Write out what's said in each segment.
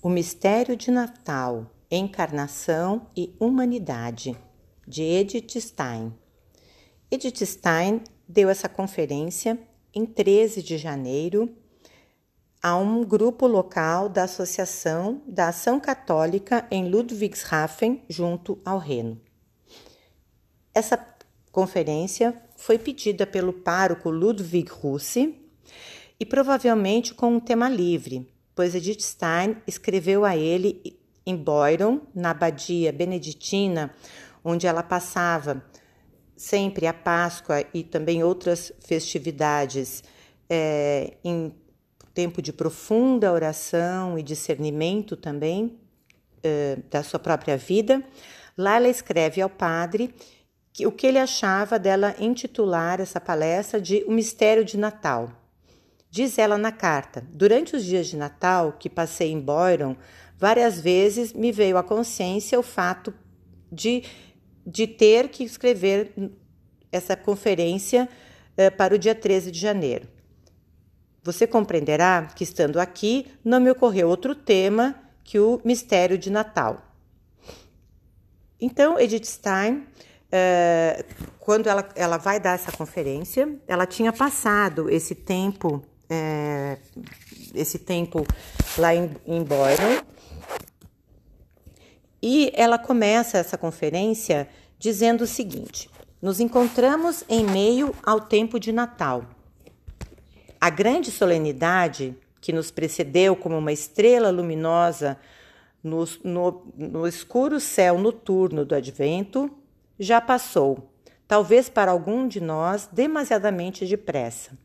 O Mistério de Natal, Encarnação e Humanidade, de Edith Stein. Edith Stein deu essa conferência em 13 de janeiro a um grupo local da Associação da Ação Católica em Ludwigshafen, junto ao Reno. Essa conferência foi pedida pelo pároco Ludwig Russi e provavelmente com um tema livre, pois Edith Stein escreveu a ele em Boyron, na abadia beneditina, onde ela passava sempre a Páscoa e também outras festividades é, em tempo de profunda oração e discernimento também é, da sua própria vida. Lá ela escreve ao padre que, o que ele achava dela intitular essa palestra de O Mistério de Natal. Diz ela na carta: Durante os dias de Natal que passei em Boyron, várias vezes me veio à consciência o fato de, de ter que escrever essa conferência eh, para o dia 13 de janeiro. Você compreenderá que, estando aqui, não me ocorreu outro tema que o mistério de Natal. Então, Edith Stein, eh, quando ela, ela vai dar essa conferência, ela tinha passado esse tempo é, esse tempo lá em, em. E ela começa essa conferência dizendo o seguinte: Nos encontramos em meio ao tempo de Natal. A grande solenidade que nos precedeu como uma estrela luminosa no, no, no escuro céu noturno do advento já passou, talvez para algum de nós demasiadamente depressa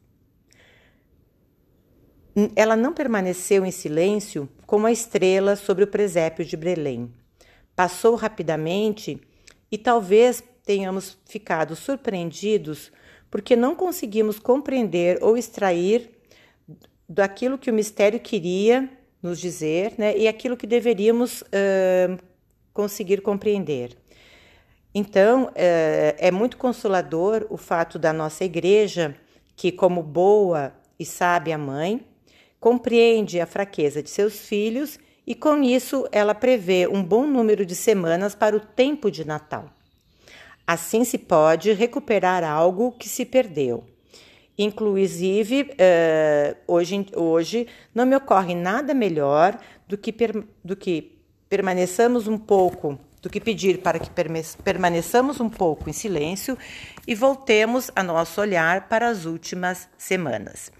ela não permaneceu em silêncio como a estrela sobre o presépio de Belém. Passou rapidamente e talvez tenhamos ficado surpreendidos porque não conseguimos compreender ou extrair daquilo que o mistério queria nos dizer né, e aquilo que deveríamos uh, conseguir compreender. Então, uh, é muito consolador o fato da nossa igreja, que, como boa e sábia mãe, compreende a fraqueza de seus filhos e, com isso, ela prevê um bom número de semanas para o tempo de Natal. Assim se pode recuperar algo que se perdeu. Inclusive, uh, hoje, hoje não me ocorre nada melhor do que, do que permaneçamos um pouco, do que pedir para que permaneçamos um pouco em silêncio e voltemos a nosso olhar para as últimas semanas.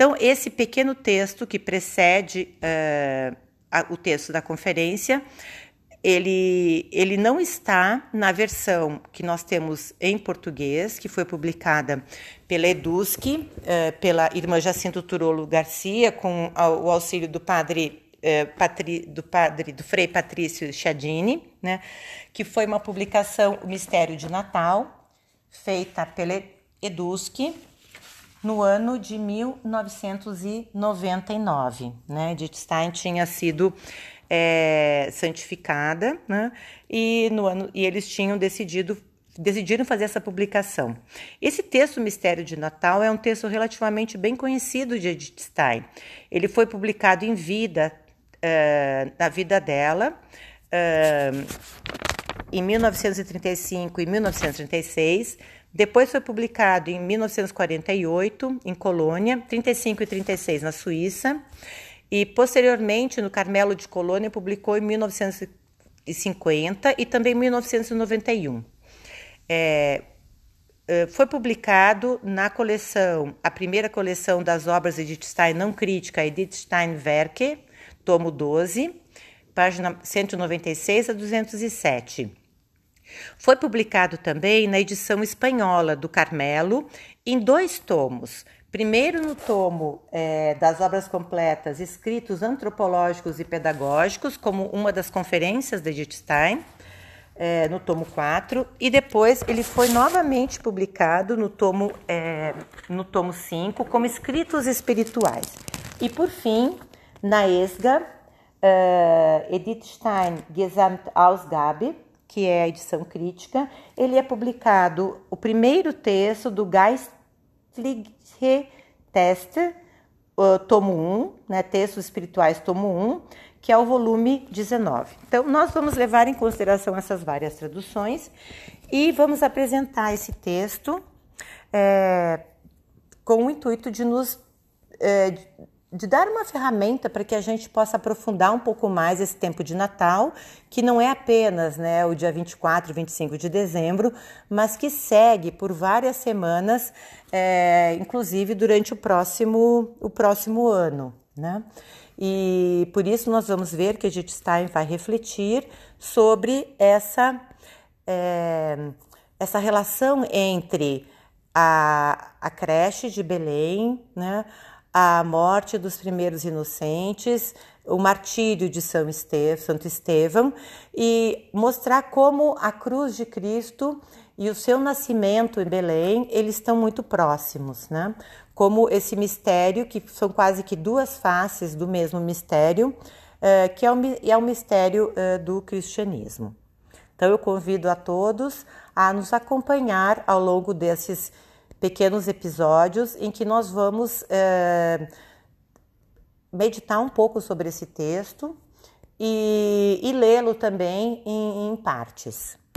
Então, esse pequeno texto que precede uh, a, o texto da conferência, ele, ele não está na versão que nós temos em português, que foi publicada pela Edusc, uh, pela irmã Jacinto Turolo Garcia, com o auxílio do padre uh, Patri, do padre do Frei Patrício Chadini, né, que foi uma publicação O Mistério de Natal, feita pela Edusc, no ano de 1999. Né? Edith Stein tinha sido é, santificada né? e, no ano, e eles tinham decidido decidiram fazer essa publicação. Esse texto Mistério de Natal é um texto relativamente bem conhecido de Edith Stein. Ele foi publicado em vida, uh, na vida dela, uh, em 1935 e 1936 depois foi publicado em 1948 em Colônia, 35 e 36 na Suíça, e posteriormente no Carmelo de Colônia publicou em 1950 e também em 1991. É, é, foi publicado na coleção, a primeira coleção das obras de Edith Stein não crítica, Edith Stein Werke, tomo 12, página 196 a 207. Foi publicado também na edição espanhola do Carmelo, em dois tomos. Primeiro no tomo é, das obras completas, escritos antropológicos e pedagógicos, como uma das conferências de Edith Stein, é, no tomo 4, e depois ele foi novamente publicado no tomo, é, no tomo 5, como escritos espirituais. E por fim, na ESGA, é, Edith Stein Gesamtausgabe, que é a edição crítica, ele é publicado o primeiro texto do Geistliche Teste, tomo 1, né, Textos Espirituais, tomo 1, que é o volume 19. Então, nós vamos levar em consideração essas várias traduções e vamos apresentar esse texto é, com o intuito de nos é, de dar uma ferramenta para que a gente possa aprofundar um pouco mais esse tempo de Natal, que não é apenas né, o dia 24 e 25 de dezembro, mas que segue por várias semanas, é, inclusive durante o próximo, o próximo ano. Né? E por isso nós vamos ver que Edith Stein vai refletir sobre essa, é, essa relação entre a, a creche de Belém, né? A morte dos primeiros inocentes, o martírio de São Estevão, Santo Estevão e mostrar como a cruz de Cristo e o seu nascimento em Belém, eles estão muito próximos, né? Como esse mistério, que são quase que duas faces do mesmo mistério, eh, que é o, é mistério eh, do cristianismo. Então eu convido a todos a nos acompanhar ao longo desses pequenos episódios em que nós vamos é, meditar um pouco sobre esse texto e, e lê-lo também em, em partes.